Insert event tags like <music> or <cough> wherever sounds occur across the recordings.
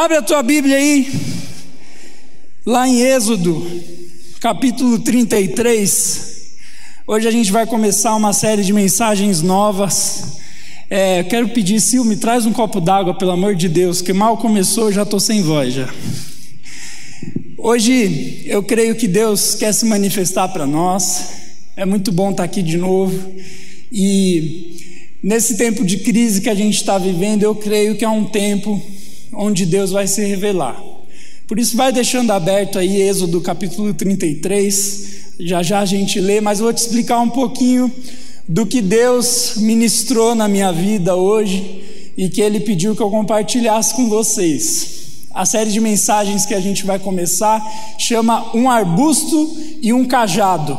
Abre a tua Bíblia aí, lá em Êxodo, capítulo 33. Hoje a gente vai começar uma série de mensagens novas. É, quero pedir, Sil, me traz um copo d'água, pelo amor de Deus, que mal começou, já estou sem voz já. Hoje eu creio que Deus quer se manifestar para nós. É muito bom estar aqui de novo. E nesse tempo de crise que a gente está vivendo, eu creio que é um tempo onde Deus vai se revelar. Por isso, vai deixando aberto aí Êxodo capítulo 33, já já a gente lê, mas vou te explicar um pouquinho do que Deus ministrou na minha vida hoje e que Ele pediu que eu compartilhasse com vocês. A série de mensagens que a gente vai começar chama Um Arbusto e um Cajado.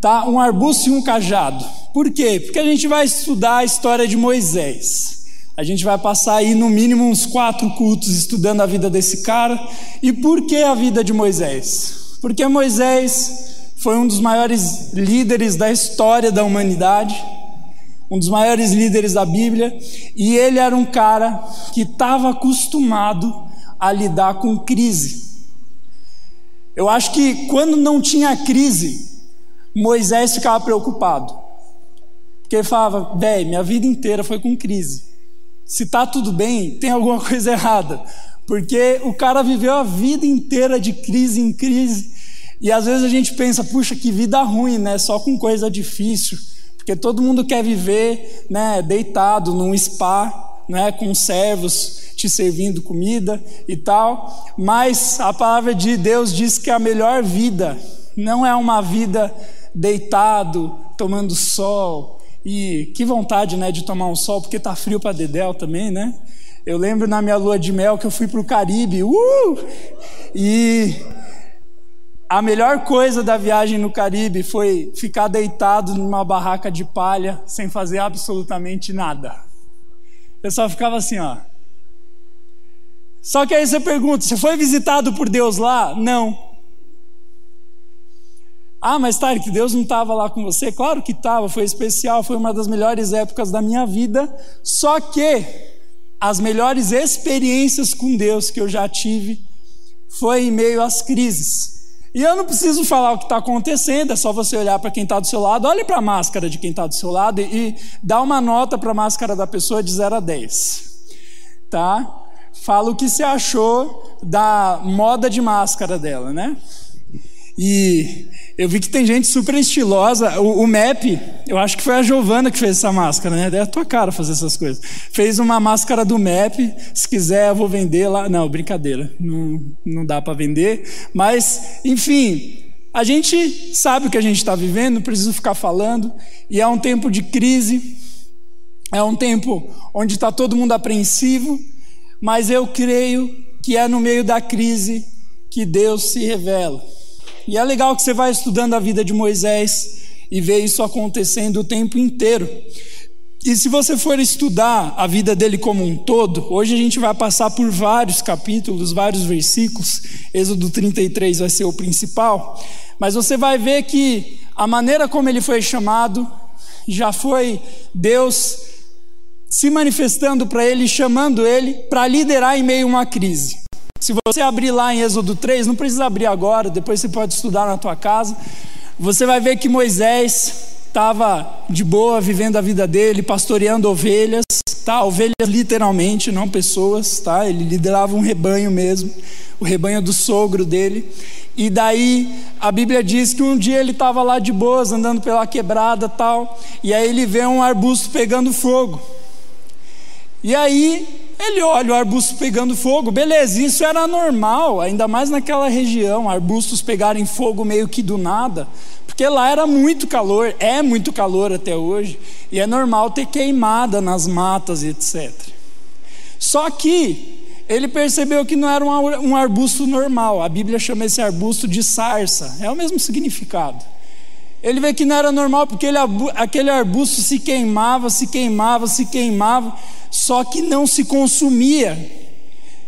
Tá? Um arbusto e um cajado. Por quê? Porque a gente vai estudar a história de Moisés. A gente vai passar aí no mínimo uns quatro cultos estudando a vida desse cara. E por que a vida de Moisés? Porque Moisés foi um dos maiores líderes da história da humanidade, um dos maiores líderes da Bíblia, e ele era um cara que estava acostumado a lidar com crise. Eu acho que quando não tinha crise, Moisés ficava preocupado. Porque ele falava, velho, minha vida inteira foi com crise. Se está tudo bem, tem alguma <laughs> coisa errada. Porque o cara viveu a vida inteira de crise em crise. E às vezes a gente pensa, puxa, que vida ruim, né? Só com coisa difícil. Porque todo mundo quer viver né, deitado num spa, né, com servos te servindo comida e tal. Mas a palavra de Deus diz que a melhor vida não é uma vida deitado, tomando sol, e que vontade, né, de tomar um sol, porque tá frio para dedéu também, né? Eu lembro na minha lua de mel que eu fui para o Caribe, uh! E a melhor coisa da viagem no Caribe foi ficar deitado numa barraca de palha sem fazer absolutamente nada. Eu só ficava assim, ó. Só que aí você pergunta: você foi visitado por Deus lá? Não. Ah, mas Tarek, Deus não estava lá com você? Claro que estava, foi especial, foi uma das melhores épocas da minha vida. Só que as melhores experiências com Deus que eu já tive foi em meio às crises. E eu não preciso falar o que está acontecendo, é só você olhar para quem está do seu lado, olhe para a máscara de quem está do seu lado e, e dá uma nota para a máscara da pessoa de 0 a 10. Tá? Fala o que você achou da moda de máscara dela, né? E eu vi que tem gente super estilosa. O, o MEP, eu acho que foi a Giovana que fez essa máscara, né? É a tua cara fazer essas coisas. Fez uma máscara do MEP. Se quiser, eu vou vender lá. Não, brincadeira. Não, não dá para vender. Mas, enfim, a gente sabe o que a gente está vivendo, não preciso ficar falando. E é um tempo de crise. É um tempo onde está todo mundo apreensivo. Mas eu creio que é no meio da crise que Deus se revela. E é legal que você vai estudando a vida de Moisés e vê isso acontecendo o tempo inteiro. E se você for estudar a vida dele como um todo, hoje a gente vai passar por vários capítulos, vários versículos, Êxodo 33 vai ser o principal, mas você vai ver que a maneira como ele foi chamado já foi Deus se manifestando para ele, chamando ele para liderar em meio a uma crise. Se você abrir lá em Êxodo 3, não precisa abrir agora, depois você pode estudar na tua casa. Você vai ver que Moisés estava de boa, vivendo a vida dele, pastoreando ovelhas, tá? Ovelhas literalmente, não pessoas, tá? Ele liderava um rebanho mesmo, o rebanho do sogro dele. E daí a Bíblia diz que um dia ele estava lá de boas, andando pela quebrada, tal, e aí ele vê um arbusto pegando fogo. E aí ele olha o arbusto pegando fogo, beleza, isso era normal, ainda mais naquela região, arbustos pegarem fogo meio que do nada, porque lá era muito calor, é muito calor até hoje, e é normal ter queimada nas matas e etc. Só que ele percebeu que não era um arbusto normal, a Bíblia chama esse arbusto de sarça, é o mesmo significado. Ele vê que não era normal porque ele, aquele arbusto se queimava, se queimava, se queimava, só que não se consumia.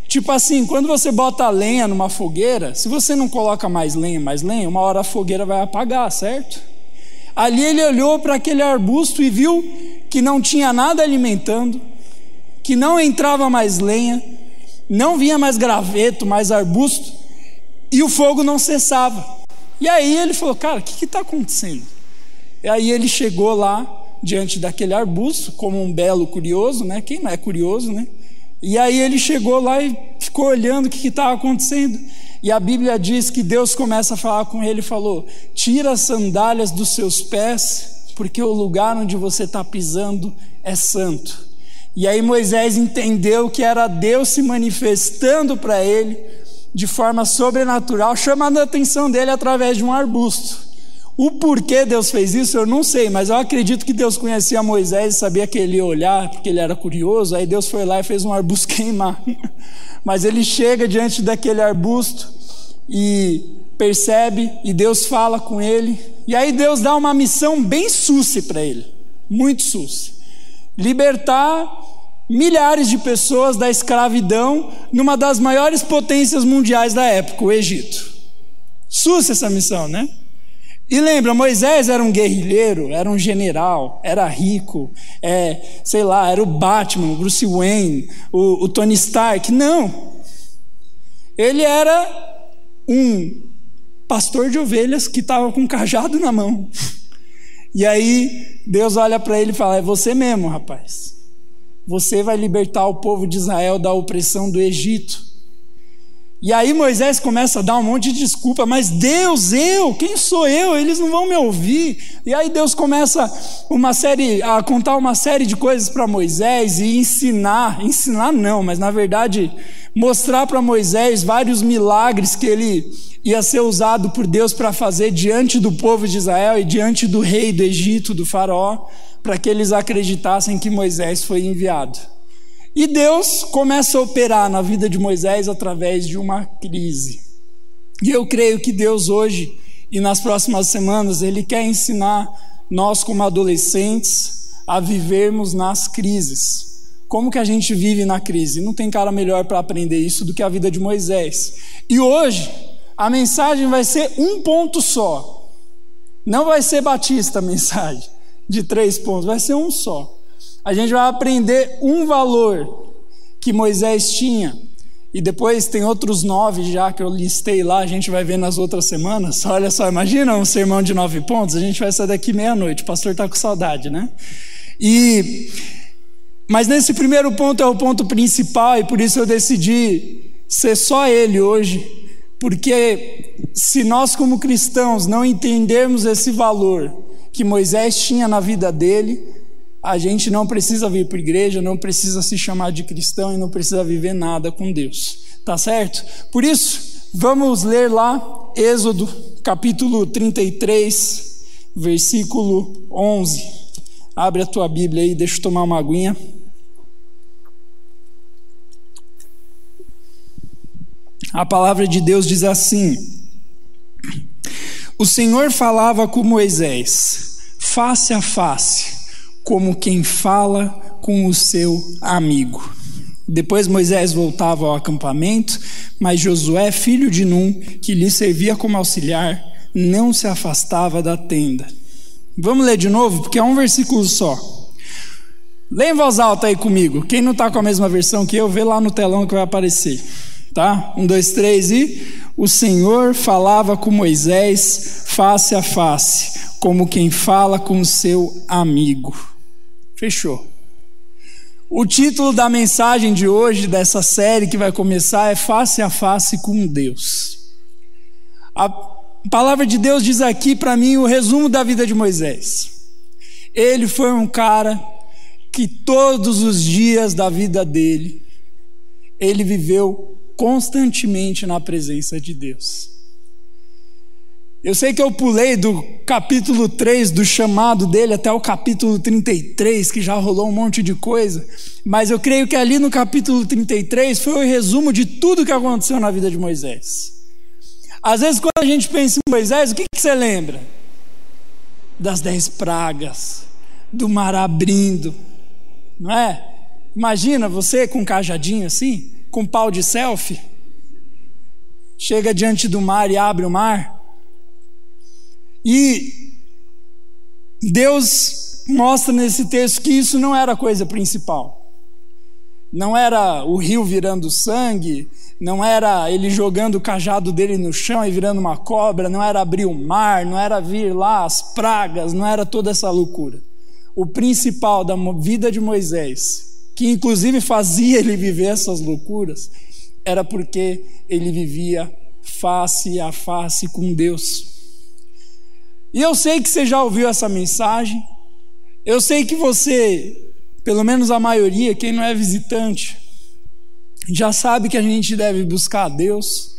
Tipo assim, quando você bota lenha numa fogueira, se você não coloca mais lenha, mais lenha, uma hora a fogueira vai apagar, certo? Ali ele olhou para aquele arbusto e viu que não tinha nada alimentando, que não entrava mais lenha, não vinha mais graveto, mais arbusto, e o fogo não cessava. E aí ele falou: Cara, o que está acontecendo? E aí ele chegou lá diante daquele arbusto, como um belo curioso, né? Quem não é curioso, né? E aí ele chegou lá e ficou olhando o que estava acontecendo. E a Bíblia diz que Deus começa a falar com ele e falou: Tira as sandálias dos seus pés, porque o lugar onde você está pisando é santo. E aí Moisés entendeu que era Deus se manifestando para ele de forma sobrenatural, chamando a atenção dele através de um arbusto. O porquê Deus fez isso eu não sei, mas eu acredito que Deus conhecia Moisés e sabia que ele ia olhar, porque ele era curioso. Aí Deus foi lá e fez um arbusto <laughs> queimar. Mas ele chega diante daquele arbusto e percebe, e Deus fala com ele. E aí Deus dá uma missão bem suce para ele, muito suce: libertar milhares de pessoas da escravidão numa das maiores potências mundiais da época, o Egito. Suce essa missão, né? E lembra, Moisés era um guerrilheiro, era um general, era rico, é, sei lá, era o Batman, o Bruce Wayne, o, o Tony Stark. Não. Ele era um pastor de ovelhas que estava com um cajado na mão. <laughs> E aí Deus olha para ele e fala: É você mesmo, rapaz. Você vai libertar o povo de Israel da opressão do Egito. E aí Moisés começa a dar um monte de desculpa, mas Deus, eu, quem sou eu? Eles não vão me ouvir. E aí Deus começa uma série a contar uma série de coisas para Moisés e ensinar, ensinar não, mas na verdade mostrar para Moisés vários milagres que ele ia ser usado por Deus para fazer diante do povo de Israel e diante do rei do Egito, do faraó, para que eles acreditassem que Moisés foi enviado. E Deus começa a operar na vida de Moisés através de uma crise. E eu creio que Deus hoje e nas próximas semanas, Ele quer ensinar nós, como adolescentes, a vivermos nas crises. Como que a gente vive na crise? Não tem cara melhor para aprender isso do que a vida de Moisés. E hoje, a mensagem vai ser um ponto só. Não vai ser batista a mensagem, de três pontos, vai ser um só a gente vai aprender um valor que Moisés tinha. E depois tem outros nove já que eu listei lá, a gente vai ver nas outras semanas. Olha só, imagina um sermão de nove pontos, a gente vai sair daqui meia-noite, o pastor está com saudade, né? E, mas nesse primeiro ponto é o ponto principal, e por isso eu decidi ser só ele hoje, porque se nós, como cristãos, não entendermos esse valor que Moisés tinha na vida dele, a gente não precisa vir para a igreja, não precisa se chamar de cristão e não precisa viver nada com Deus. Tá certo? Por isso, vamos ler lá Êxodo capítulo 33, versículo 11. Abre a tua Bíblia aí, deixa eu tomar uma aguinha. A palavra de Deus diz assim: O Senhor falava com Moisés, face a face como quem fala com o seu amigo. Depois Moisés voltava ao acampamento, mas Josué, filho de Num, que lhe servia como auxiliar, não se afastava da tenda. Vamos ler de novo, porque é um versículo só. Lê em voz alta aí comigo. Quem não está com a mesma versão que eu, vê lá no telão que vai aparecer. Tá? Um, dois, três e. O Senhor falava com Moisés face a face, como quem fala com seu amigo. Fechou. O título da mensagem de hoje, dessa série que vai começar, é Face a Face com Deus. A palavra de Deus diz aqui para mim o resumo da vida de Moisés. Ele foi um cara que todos os dias da vida dele, ele viveu constantemente na presença de Deus. Eu sei que eu pulei do capítulo 3 do chamado dele até o capítulo 33, que já rolou um monte de coisa, mas eu creio que ali no capítulo 33 foi o resumo de tudo que aconteceu na vida de Moisés. Às vezes, quando a gente pensa em Moisés, o que, que você lembra? Das dez pragas, do mar abrindo, não é? Imagina você com um cajadinho assim, com um pau de selfie, chega diante do mar e abre o mar. E Deus mostra nesse texto que isso não era a coisa principal. não era o rio virando sangue, não era ele jogando o cajado dele no chão e virando uma cobra, não era abrir o mar, não era vir lá as pragas, não era toda essa loucura. O principal da vida de Moisés, que inclusive fazia ele viver essas loucuras, era porque ele vivia face a face com Deus. E eu sei que você já ouviu essa mensagem, eu sei que você pelo menos a maioria, quem não é visitante, já sabe que a gente deve buscar a Deus,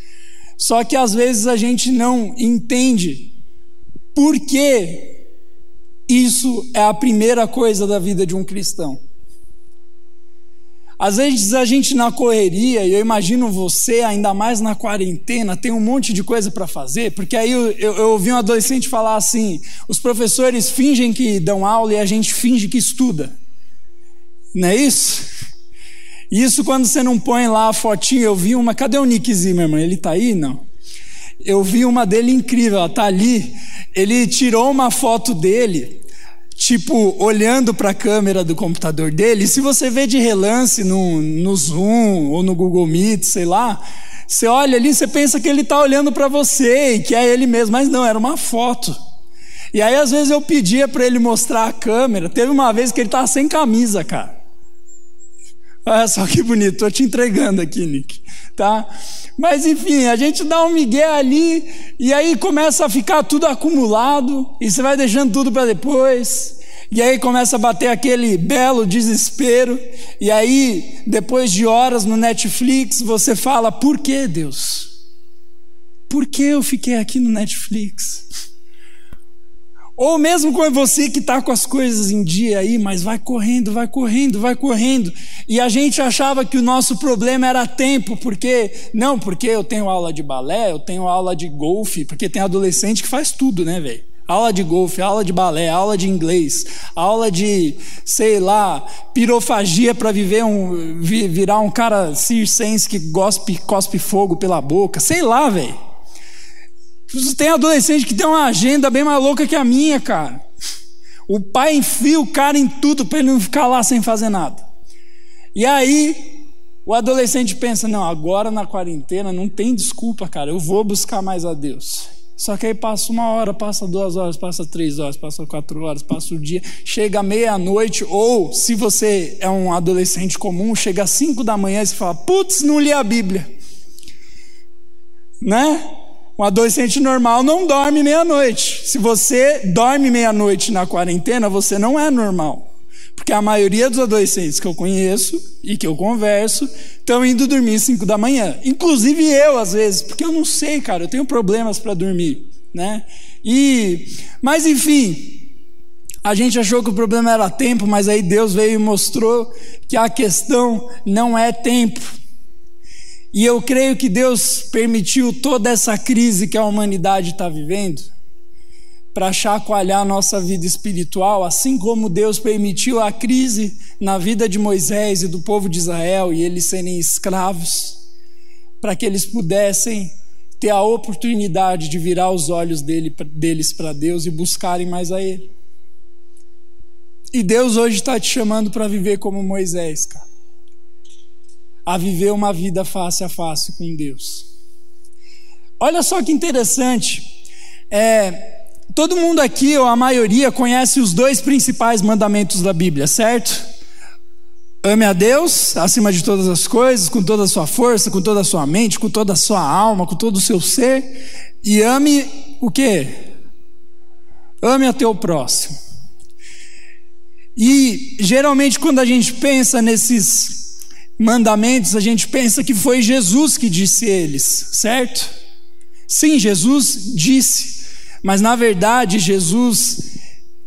só que às vezes a gente não entende por que isso é a primeira coisa da vida de um cristão. Às vezes a gente na correria, e eu imagino você, ainda mais na quarentena, tem um monte de coisa para fazer, porque aí eu, eu, eu, ouvi um adolescente falar assim: os professores fingem que dão aula e a gente finge que estuda. Não é isso? Isso quando você não põe lá a fotinha, eu vi uma, cadê o Nick Zimmerman? Ele tá aí? Não. Eu vi uma dele incrível, ela tá ali. Ele tirou uma foto dele, tipo, olhando para a câmera do computador dele. Se você vê de relance no, no Zoom ou no Google Meet, sei lá, você olha ali, você pensa que ele está olhando para você e que é ele mesmo, mas não, era uma foto. E aí às vezes eu pedia para ele mostrar a câmera. Teve uma vez que ele estava sem camisa, cara. Olha só que bonito, estou te entregando aqui, Nick. Tá? Mas enfim, a gente dá um migué ali e aí começa a ficar tudo acumulado e você vai deixando tudo para depois. E aí começa a bater aquele belo desespero. E aí, depois de horas no Netflix, você fala: Por que Deus? Por que eu fiquei aqui no Netflix? Ou mesmo com você que está com as coisas em dia aí, mas vai correndo, vai correndo, vai correndo. E a gente achava que o nosso problema era tempo, porque, não, porque eu tenho aula de balé, eu tenho aula de golfe, porque tem adolescente que faz tudo, né, velho? Aula de golfe, aula de balé, aula de inglês, aula de, sei lá, pirofagia para viver um, virar um cara circense que gospe, cospe fogo pela boca, sei lá, velho. Tem adolescente que tem uma agenda bem mais louca que a minha, cara. O pai enfia o cara em tudo para ele não ficar lá sem fazer nada. E aí, o adolescente pensa: não, agora na quarentena não tem desculpa, cara, eu vou buscar mais a Deus. Só que aí passa uma hora, passa duas horas, passa três horas, passa quatro horas, passa o dia, chega meia-noite, ou se você é um adolescente comum, chega às cinco da manhã e você fala: putz, não li a Bíblia. Né? Um adolescente normal não dorme meia-noite. Se você dorme meia-noite na quarentena, você não é normal. Porque a maioria dos adolescentes que eu conheço e que eu converso estão indo dormir às 5 da manhã. Inclusive eu, às vezes, porque eu não sei, cara, eu tenho problemas para dormir. Né? E, mas enfim, a gente achou que o problema era tempo, mas aí Deus veio e mostrou que a questão não é tempo. E eu creio que Deus permitiu toda essa crise que a humanidade está vivendo para chacoalhar a nossa vida espiritual, assim como Deus permitiu a crise na vida de Moisés e do povo de Israel e eles serem escravos, para que eles pudessem ter a oportunidade de virar os olhos dele, deles para Deus e buscarem mais a Ele. E Deus hoje está te chamando para viver como Moisés, cara a viver uma vida face a face com Deus. Olha só que interessante. É, todo mundo aqui, ou a maioria, conhece os dois principais mandamentos da Bíblia, certo? Ame a Deus acima de todas as coisas, com toda a sua força, com toda a sua mente, com toda a sua alma, com todo o seu ser. E ame o quê? Ame a teu próximo. E geralmente quando a gente pensa nesses mandamentos, a gente pensa que foi Jesus que disse eles, certo? Sim, Jesus disse, mas na verdade Jesus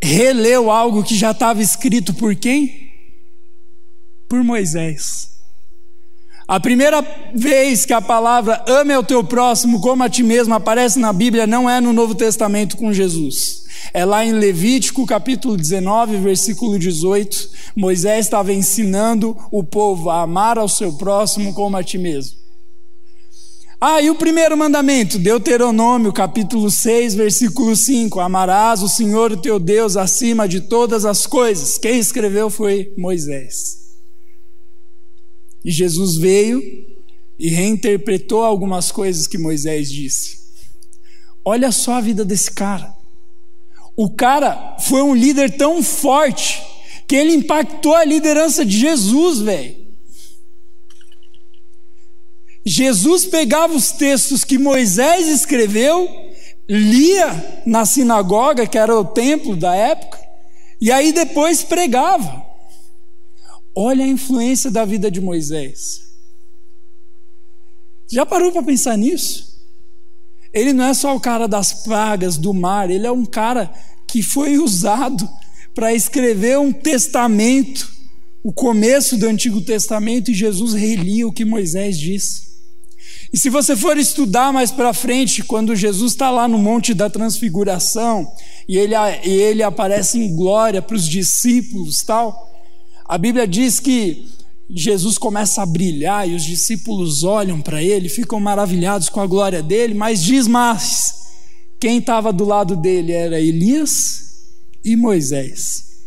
releu algo que já estava escrito por quem? Por Moisés. A primeira vez que a palavra ame ao teu próximo como a ti mesmo aparece na Bíblia não é no Novo Testamento com Jesus. É lá em Levítico capítulo 19, versículo 18. Moisés estava ensinando o povo a amar ao seu próximo como a ti mesmo. Ah, e o primeiro mandamento, Deuteronômio capítulo 6, versículo 5: Amarás o Senhor o teu Deus acima de todas as coisas. Quem escreveu foi Moisés. E Jesus veio e reinterpretou algumas coisas que Moisés disse. Olha só a vida desse cara. O cara foi um líder tão forte que ele impactou a liderança de Jesus, velho. Jesus pegava os textos que Moisés escreveu, lia na sinagoga, que era o templo da época, e aí depois pregava. Olha a influência da vida de Moisés. Já parou para pensar nisso? Ele não é só o cara das pragas do mar, ele é um cara que foi usado para escrever um testamento, o começo do Antigo Testamento, e Jesus relia o que Moisés disse. E se você for estudar mais para frente, quando Jesus está lá no Monte da Transfiguração e ele, ele aparece em glória para os discípulos, tal, a Bíblia diz que Jesus começa a brilhar e os discípulos olham para ele, ficam maravilhados com a glória dele, mas diz mais: quem estava do lado dele era Elias e Moisés.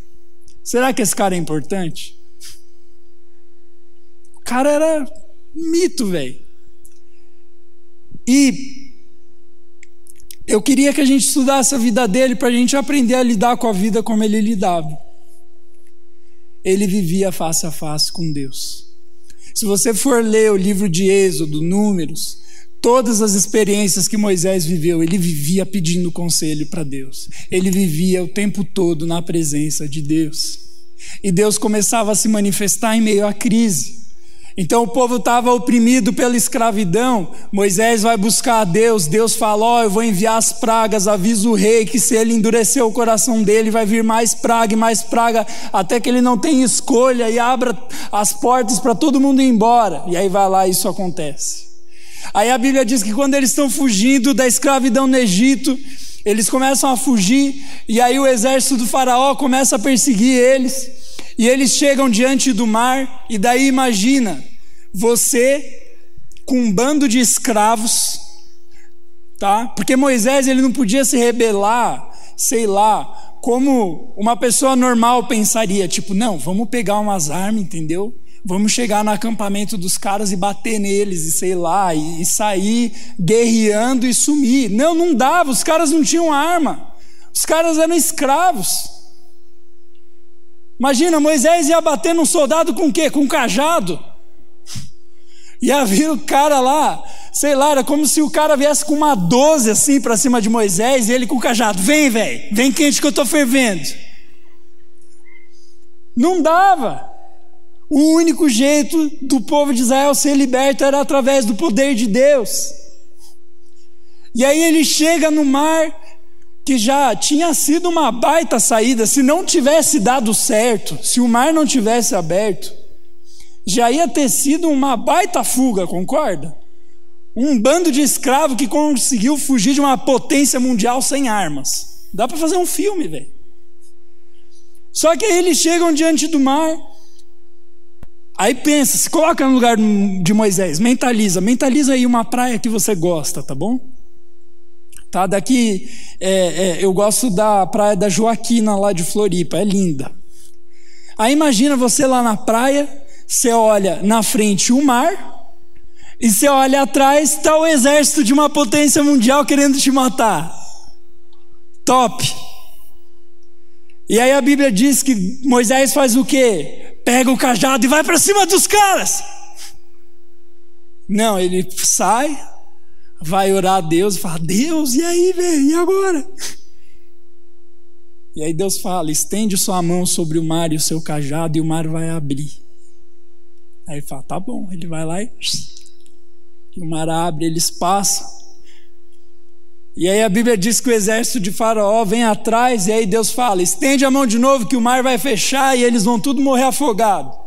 Será que esse cara é importante? O cara era mito, velho. E eu queria que a gente estudasse a vida dele para a gente aprender a lidar com a vida como ele lidava. Ele vivia face a face com Deus. Se você for ler o livro de Êxodo, Números, todas as experiências que Moisés viveu, ele vivia pedindo conselho para Deus. Ele vivia o tempo todo na presença de Deus. E Deus começava a se manifestar em meio à crise. Então o povo estava oprimido pela escravidão. Moisés vai buscar a Deus. Deus fala: Ó, oh, eu vou enviar as pragas. Avisa o rei que se ele endurecer o coração dele, vai vir mais praga e mais praga, até que ele não tenha escolha e abra as portas para todo mundo ir embora. E aí vai lá e isso acontece. Aí a Bíblia diz que quando eles estão fugindo da escravidão no Egito, eles começam a fugir, e aí o exército do Faraó começa a perseguir eles. E eles chegam diante do mar, e daí imagina, você com um bando de escravos, tá? Porque Moisés ele não podia se rebelar, sei lá, como uma pessoa normal pensaria, tipo, não, vamos pegar umas armas, entendeu? Vamos chegar no acampamento dos caras e bater neles, e sei lá, e, e sair guerreando e sumir. Não, não dava, os caras não tinham arma. Os caras eram escravos. Imagina, Moisés ia bater num soldado com o quê? Com um cajado. Ia vir o cara lá, sei lá, era como se o cara viesse com uma 12 assim para cima de Moisés e ele com o cajado: vem, velho, vem quente que eu estou fervendo. Não dava. O único jeito do povo de Israel ser liberto era através do poder de Deus. E aí ele chega no mar, que já tinha sido uma baita saída, se não tivesse dado certo, se o mar não tivesse aberto, já ia ter sido uma baita fuga, concorda? Um bando de escravos que conseguiu fugir de uma potência mundial sem armas. Dá para fazer um filme, velho. Só que aí eles chegam diante do mar. Aí pensa, se coloca no lugar de Moisés, mentaliza, mentaliza aí uma praia que você gosta, tá bom? Tá? Daqui é, é, eu gosto da praia da Joaquina lá de Floripa, é linda. Aí imagina você lá na praia, você olha na frente o mar, e você olha atrás, está o exército de uma potência mundial querendo te matar. Top! E aí a Bíblia diz que Moisés faz o quê? Pega o cajado e vai para cima dos caras. Não, ele sai, vai orar a Deus e fala: Deus, e aí, velho, e agora? E aí Deus fala: estende sua mão sobre o mar e o seu cajado, e o mar vai abrir. Aí ele fala: tá bom. Ele vai lá e, e o mar abre, eles passam. E aí a Bíblia diz que o exército de Faraó vem atrás, e aí Deus fala: estende a mão de novo, que o mar vai fechar e eles vão tudo morrer afogados.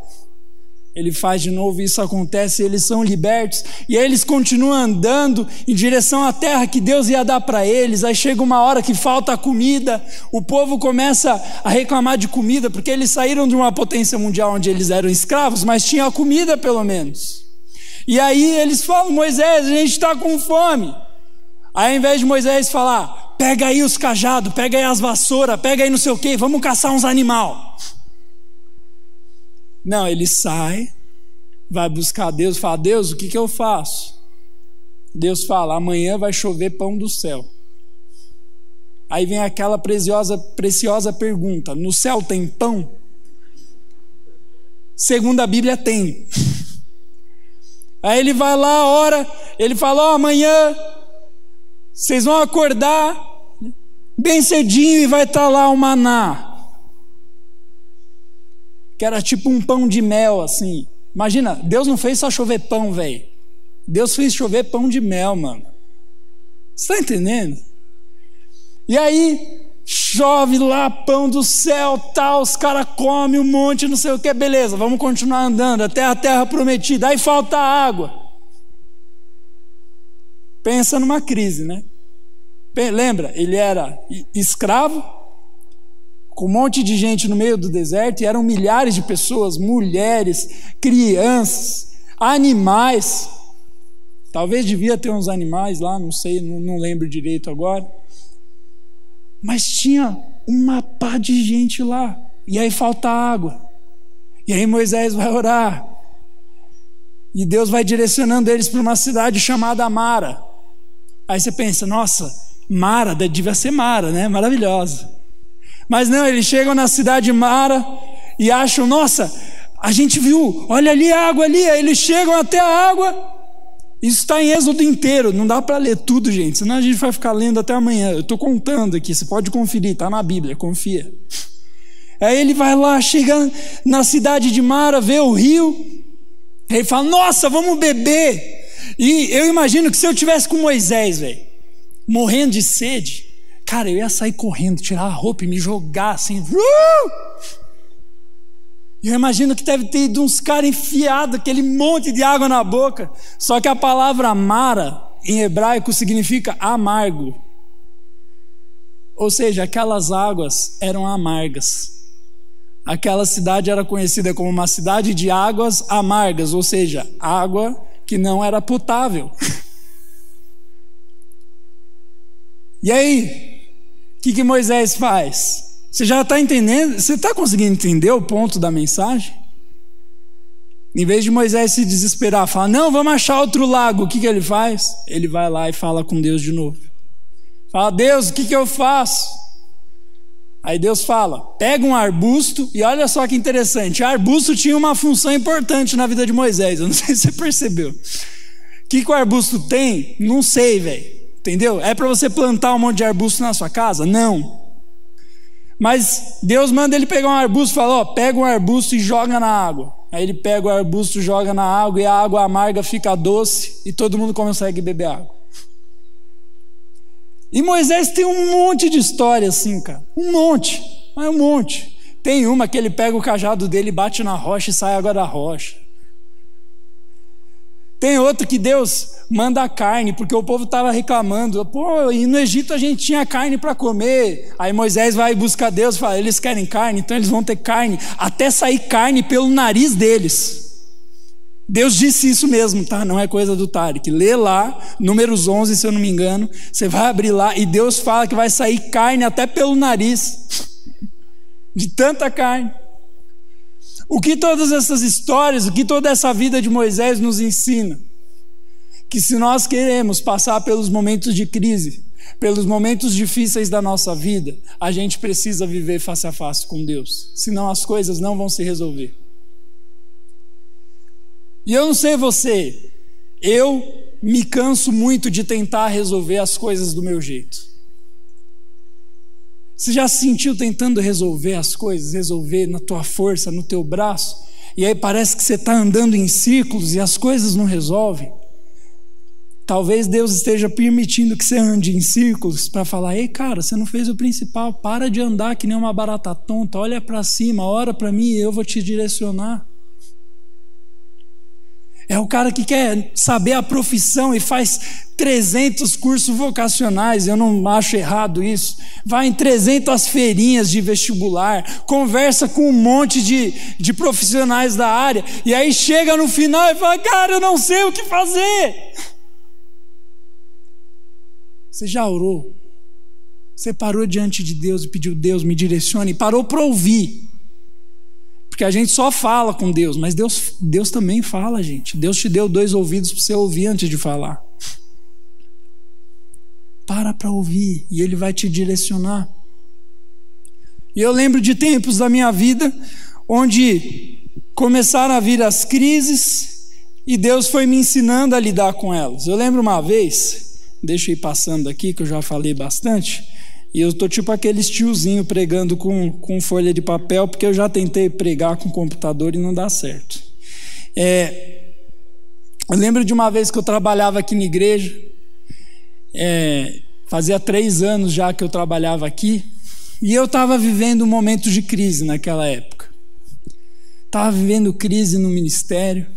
Ele faz de novo, isso acontece, eles são libertos, e aí eles continuam andando em direção à terra que Deus ia dar para eles. Aí chega uma hora que falta comida, o povo começa a reclamar de comida, porque eles saíram de uma potência mundial onde eles eram escravos, mas tinha comida pelo menos. E aí eles falam: Moisés, a gente está com fome. Aí ao invés de Moisés falar, pega aí os cajados, pega aí as vassouras, pega aí não sei o que, vamos caçar uns animal. Não, ele sai, vai buscar Deus fala: Deus, o que, que eu faço? Deus fala: amanhã vai chover pão do céu. Aí vem aquela preciosa, preciosa pergunta: no céu tem pão? Segundo a Bíblia, tem. Aí ele vai lá, ora, ele fala: oh, amanhã vocês vão acordar bem cedinho e vai estar lá o maná. Que era tipo um pão de mel, assim. Imagina, Deus não fez só chover pão, velho. Deus fez chover pão de mel, mano. Você está entendendo? E aí, chove lá, pão do céu, tal, os caras comem um monte, não sei o que, beleza, vamos continuar andando até a terra prometida. Aí falta água. Pensa numa crise, né? Lembra, ele era escravo, com um monte de gente no meio do deserto, e eram milhares de pessoas, mulheres, crianças, animais. Talvez devia ter uns animais lá, não sei, não, não lembro direito agora. Mas tinha uma pá de gente lá, e aí falta água. E aí Moisés vai orar. E Deus vai direcionando eles para uma cidade chamada Mara. Aí você pensa, nossa, Mara, devia ser Mara, né? Maravilhosa. Mas não, eles chegam na cidade de Mara e acham, nossa, a gente viu, olha ali a água ali. Eles chegam até a água. Isso está em Êxodo inteiro, não dá para ler tudo, gente, senão a gente vai ficar lendo até amanhã. Eu estou contando aqui, você pode conferir, está na Bíblia, confia. Aí ele vai lá, chega na cidade de Mara, vê o rio, ele fala: Nossa, vamos beber. E eu imagino que se eu tivesse com Moisés, velho, morrendo de sede, cara, eu ia sair correndo, tirar a roupa e me jogar assim. Uh! Eu imagino que deve ter ido uns caras enfiados, aquele monte de água na boca. Só que a palavra mara, em hebraico, significa amargo. Ou seja, aquelas águas eram amargas. Aquela cidade era conhecida como uma cidade de águas amargas, ou seja, água que não era potável. <laughs> E aí, o que, que Moisés faz? Você já está entendendo? Você está conseguindo entender o ponto da mensagem? Em vez de Moisés se desesperar, falar, não, vamos achar outro lago, o que, que ele faz? Ele vai lá e fala com Deus de novo. Fala, Deus, o que, que eu faço? Aí Deus fala: pega um arbusto, e olha só que interessante: arbusto tinha uma função importante na vida de Moisés, eu não <laughs> sei se você percebeu. O que, que o arbusto tem? Não sei, velho. Entendeu? É para você plantar um monte de arbusto na sua casa? Não. Mas Deus manda ele pegar um arbusto e fala: ó, pega um arbusto e joga na água. Aí ele pega o arbusto, joga na água e a água amarga fica doce e todo mundo consegue beber água. E Moisés tem um monte de história assim, cara. Um monte. Mas um monte. Tem uma que ele pega o cajado dele, bate na rocha e sai água da rocha. Tem outro que Deus manda carne, porque o povo estava reclamando. Pô, e no Egito a gente tinha carne para comer. Aí Moisés vai buscar Deus e fala: eles querem carne, então eles vão ter carne, até sair carne pelo nariz deles. Deus disse isso mesmo, tá? Não é coisa do Tarek. Lê lá, números 11, se eu não me engano. Você vai abrir lá e Deus fala que vai sair carne até pelo nariz. De tanta carne. O que todas essas histórias, o que toda essa vida de Moisés nos ensina? Que se nós queremos passar pelos momentos de crise, pelos momentos difíceis da nossa vida, a gente precisa viver face a face com Deus, senão as coisas não vão se resolver. E eu não sei você, eu me canso muito de tentar resolver as coisas do meu jeito. Você já se sentiu tentando resolver as coisas, resolver na tua força, no teu braço, e aí parece que você está andando em círculos e as coisas não resolvem? Talvez Deus esteja permitindo que você ande em círculos para falar: ei, cara, você não fez o principal, para de andar que nem uma barata tonta, olha para cima, ora para mim e eu vou te direcionar. É o cara que quer saber a profissão e faz 300 cursos vocacionais, eu não acho errado isso. Vai em 300 feirinhas de vestibular, conversa com um monte de, de profissionais da área, e aí chega no final e fala: Cara, eu não sei o que fazer. Você já orou? Você parou diante de Deus e pediu: Deus, me direcione, e parou para ouvir. Porque a gente só fala com Deus, mas Deus, Deus também fala, gente. Deus te deu dois ouvidos para você ouvir antes de falar. Para para ouvir e Ele vai te direcionar. E eu lembro de tempos da minha vida onde começaram a vir as crises e Deus foi me ensinando a lidar com elas. Eu lembro uma vez, deixa eu ir passando aqui, que eu já falei bastante, e eu estou tipo aquele tiozinho pregando com, com folha de papel, porque eu já tentei pregar com computador e não dá certo. É, eu lembro de uma vez que eu trabalhava aqui na igreja, é, fazia três anos já que eu trabalhava aqui, e eu estava vivendo um momento de crise naquela época. Estava vivendo crise no ministério.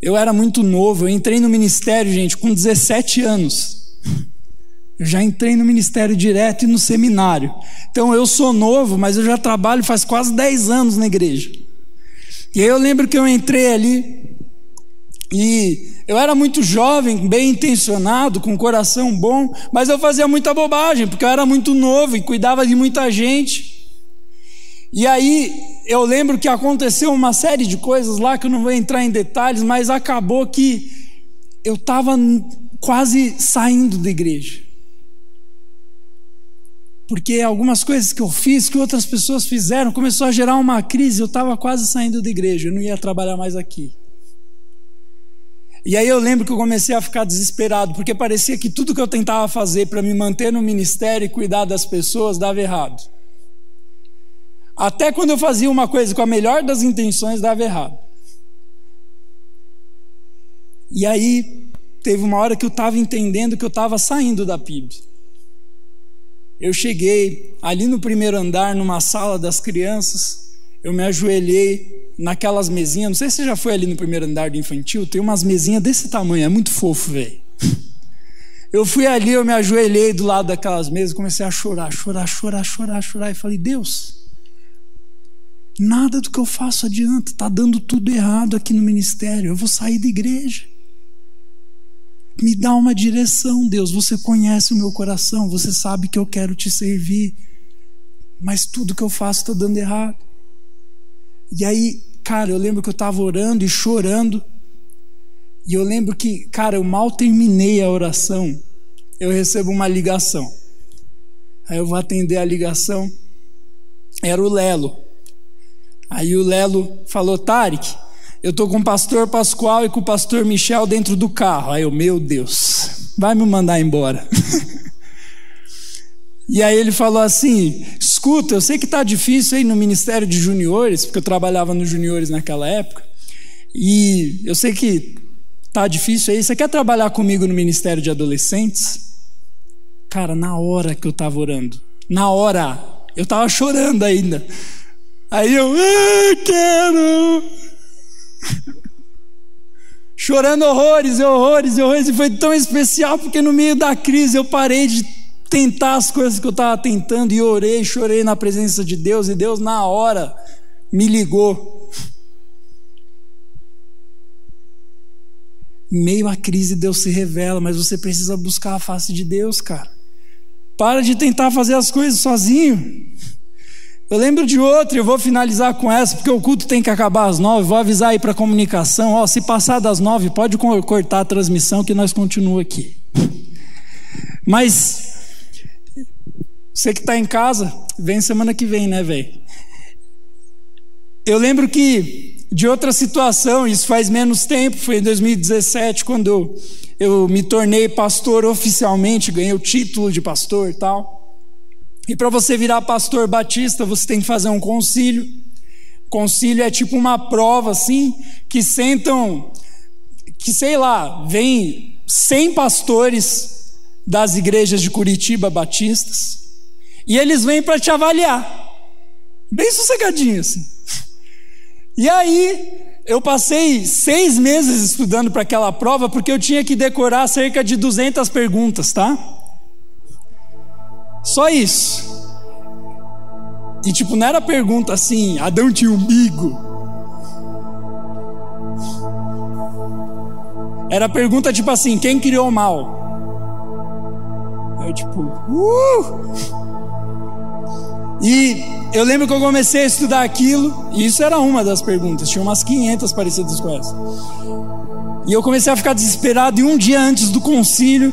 Eu era muito novo, eu entrei no ministério, gente, com 17 anos. Eu já entrei no ministério direto e no seminário. Então eu sou novo, mas eu já trabalho faz quase 10 anos na igreja. E aí eu lembro que eu entrei ali e eu era muito jovem, bem intencionado, com um coração bom, mas eu fazia muita bobagem, porque eu era muito novo e cuidava de muita gente. E aí eu lembro que aconteceu uma série de coisas lá que eu não vou entrar em detalhes, mas acabou que eu estava quase saindo da igreja. Porque algumas coisas que eu fiz, que outras pessoas fizeram, começou a gerar uma crise, eu estava quase saindo da igreja, eu não ia trabalhar mais aqui. E aí eu lembro que eu comecei a ficar desesperado, porque parecia que tudo que eu tentava fazer para me manter no ministério e cuidar das pessoas dava errado. Até quando eu fazia uma coisa com a melhor das intenções, dava errado. E aí teve uma hora que eu estava entendendo que eu estava saindo da PIB. Eu cheguei ali no primeiro andar, numa sala das crianças, eu me ajoelhei naquelas mesinhas. Não sei se você já foi ali no primeiro andar do infantil, tem umas mesinhas desse tamanho, é muito fofo, velho. <laughs> Eu fui ali, eu me ajoelhei do lado daquelas mesas, comecei a chorar, chorar, chorar, chorar, chorar, e falei: Deus, nada do que eu faço adianta, está dando tudo errado aqui no ministério, eu vou sair da igreja. Me dá uma direção, Deus. Você conhece o meu coração, você sabe que eu quero te servir, mas tudo que eu faço está dando errado. E aí Cara, eu lembro que eu estava orando e chorando. E eu lembro que, cara, eu mal terminei a oração, eu recebo uma ligação. Aí eu vou atender a ligação. Era o Lelo. Aí o Lelo falou: Tarek, eu tô com o pastor Pascoal e com o pastor Michel dentro do carro. Aí eu, meu Deus, vai me mandar embora. <laughs> e aí ele falou assim: escuta, eu sei que está difícil aí no Ministério de Juniores, porque eu trabalhava nos Juniores naquela época, e eu sei que está difícil aí. Você quer trabalhar comigo no Ministério de Adolescentes? Cara, na hora que eu estava orando, na hora, eu estava chorando ainda. Aí eu, ah, quero. <laughs> Chorando horrores e horrores e horrores, e foi tão especial porque no meio da crise eu parei de tentar as coisas que eu estava tentando e orei, chorei na presença de Deus e Deus na hora me ligou. Meio à crise Deus se revela, mas você precisa buscar a face de Deus, cara. Para de tentar fazer as coisas sozinho. Eu lembro de outra, eu vou finalizar com essa, porque o culto tem que acabar às nove. Vou avisar aí para a comunicação: ó, se passar das nove, pode cortar a transmissão que nós continuamos aqui. Mas você que está em casa, vem semana que vem, né, velho? Eu lembro que de outra situação, isso faz menos tempo, foi em 2017, quando eu, eu me tornei pastor oficialmente, ganhei o título de pastor e tal. E para você virar pastor batista, você tem que fazer um concílio. Concílio é tipo uma prova assim, que sentam, que sei lá, vem 100 pastores das igrejas de Curitiba batistas e eles vêm para te avaliar. Bem sossegadinho assim. E aí, eu passei seis meses estudando para aquela prova, porque eu tinha que decorar cerca de 200 perguntas, tá? Só isso. E tipo, não era pergunta assim, Adão tinha umbigo. Era pergunta tipo assim, quem criou o mal? Eu tipo, uh! E eu lembro que eu comecei a estudar aquilo, e isso era uma das perguntas, tinha umas 500 parecidas com essa. E eu comecei a ficar desesperado, e um dia antes do concílio,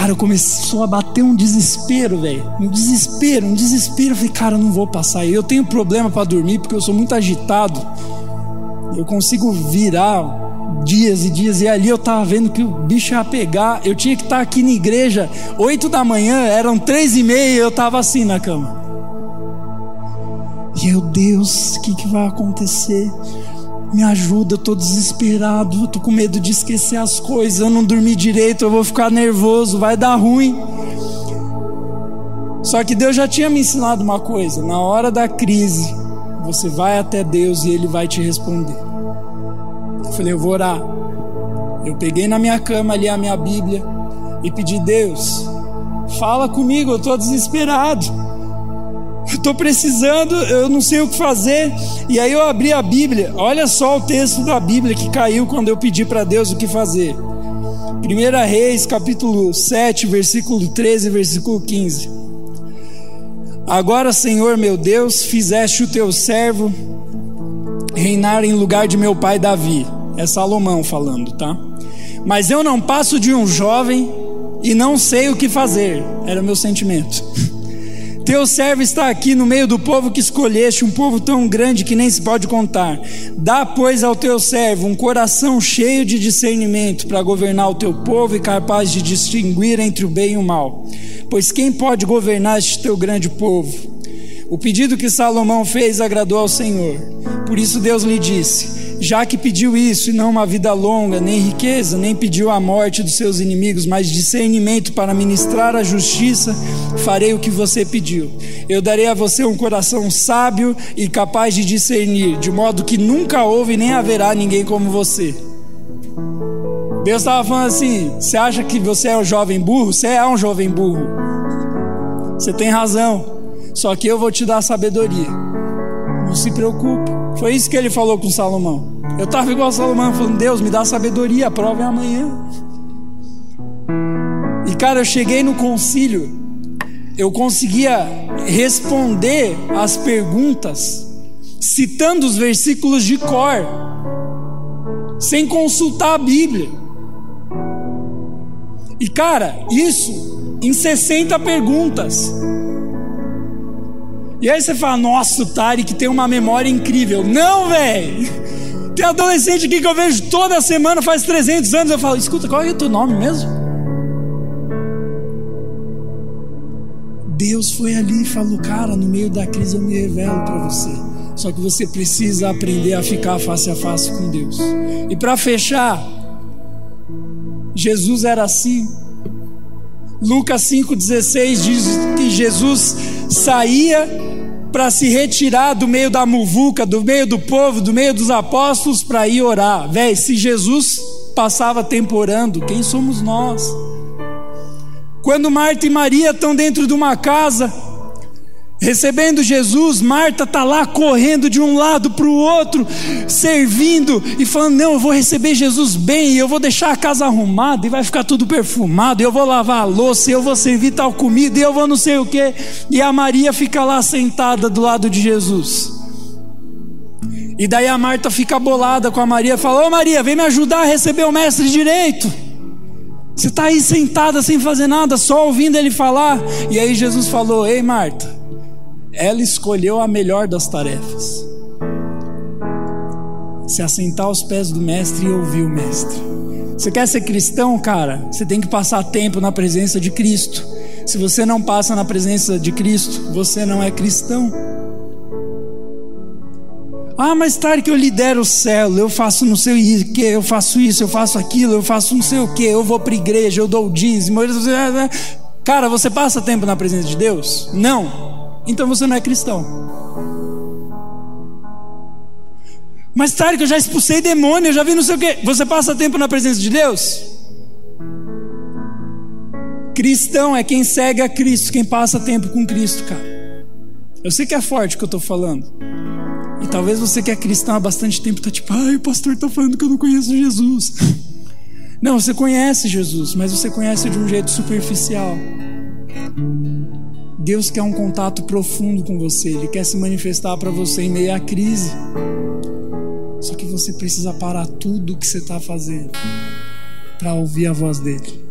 cara, começou a bater um desespero, velho. Um desespero, um desespero. Eu falei, cara, eu não vou passar. Eu tenho problema para dormir porque eu sou muito agitado. Eu consigo virar dias e dias, e ali eu tava vendo que o bicho ia pegar. Eu tinha que estar aqui na igreja, oito da manhã, eram três e meia, eu tava assim na cama. E eu, Deus, o que, que vai acontecer? Me ajuda, eu tô desesperado, eu tô com medo de esquecer as coisas, eu não dormi direito, eu vou ficar nervoso, vai dar ruim. Só que Deus já tinha me ensinado uma coisa: na hora da crise, você vai até Deus e Ele vai te responder. Eu falei, eu vou orar. Eu peguei na minha cama ali a minha Bíblia e pedi, Deus, fala comigo, eu estou desesperado. Estou precisando, eu não sei o que fazer. E aí eu abri a Bíblia. Olha só o texto da Bíblia que caiu quando eu pedi para Deus o que fazer. 1 Reis, capítulo 7, versículo 13 e versículo 15. Agora, Senhor meu Deus, fizeste o teu servo reinar em lugar de meu pai Davi. É Salomão falando, tá? Mas eu não passo de um jovem e não sei o que fazer. Era o meu sentimento. <laughs> Teu servo está aqui no meio do povo que escolheste, um povo tão grande que nem se pode contar. Dá, pois, ao teu servo um coração cheio de discernimento para governar o teu povo e capaz de distinguir entre o bem e o mal. Pois quem pode governar este teu grande povo? O pedido que Salomão fez agradou ao Senhor. Por isso Deus lhe disse: Já que pediu isso e não uma vida longa, nem riqueza, nem pediu a morte dos seus inimigos, mas discernimento para ministrar a justiça, farei o que você pediu. Eu darei a você um coração sábio e capaz de discernir, de modo que nunca houve nem haverá ninguém como você. Deus estava falando assim: você acha que você é um jovem burro? Você é um jovem burro. Você tem razão. Só que eu vou te dar sabedoria. Não se preocupe. Foi isso que ele falou com Salomão. Eu estava igual Salomão, falando: Deus, me dá sabedoria, a prova é amanhã. E cara, eu cheguei no concílio, eu conseguia responder as perguntas citando os versículos de cor, sem consultar a Bíblia. E cara, isso em 60 perguntas. E aí você fala, nossa, o Tarek tem uma memória incrível. Não, velho! Tem adolescente aqui que eu vejo toda semana, faz 300 anos. Eu falo, escuta, qual é o teu nome mesmo? Deus foi ali e falou, cara, no meio da crise eu me revelo para você. Só que você precisa aprender a ficar face a face com Deus. E para fechar, Jesus era assim. Lucas 5,16 diz que Jesus saía para se retirar do meio da muvuca, do meio do povo, do meio dos apóstolos para ir orar. Véi, se Jesus passava tempo orando, quem somos nós? Quando Marta e Maria estão dentro de uma casa, recebendo Jesus, Marta está lá correndo de um lado para o outro, servindo e falando: Não, eu vou receber Jesus bem, eu vou deixar a casa arrumada e vai ficar tudo perfumado, eu vou lavar a louça, eu vou servir tal comida, eu vou não sei o que. E a Maria fica lá sentada do lado de Jesus. E daí a Marta fica bolada com a Maria, fala: Ô Maria, vem me ajudar a receber o mestre direito. Você está aí sentada sem fazer nada, só ouvindo ele falar. E aí Jesus falou: Ei Marta, ela escolheu a melhor das tarefas. Se assentar aos pés do mestre e ouvir o mestre. Você quer ser cristão, cara? Você tem que passar tempo na presença de Cristo. Se você não passa na presença de Cristo, você não é cristão. Ah, mas tarde que eu lidero o céu, eu faço não sei o que, eu faço isso, eu faço aquilo, eu faço não sei o que, eu vou para igreja, eu dou o dízimo. Cara, você passa tempo na presença de Deus? Não então você não é cristão. Mas tarde que eu já expulsei demônio, eu já vi não sei o que. Você passa tempo na presença de Deus? Cristão é quem segue a Cristo, quem passa tempo com Cristo, cara. Eu sei que é forte o que eu estou falando. E talvez você que é cristão há bastante tempo está tipo, ai, o pastor está falando que eu não conheço Jesus. <laughs> Não, você conhece Jesus, mas você conhece de um jeito superficial. Deus quer um contato profundo com você, Ele quer se manifestar para você em meio à crise. Só que você precisa parar tudo o que você está fazendo para ouvir a voz dele.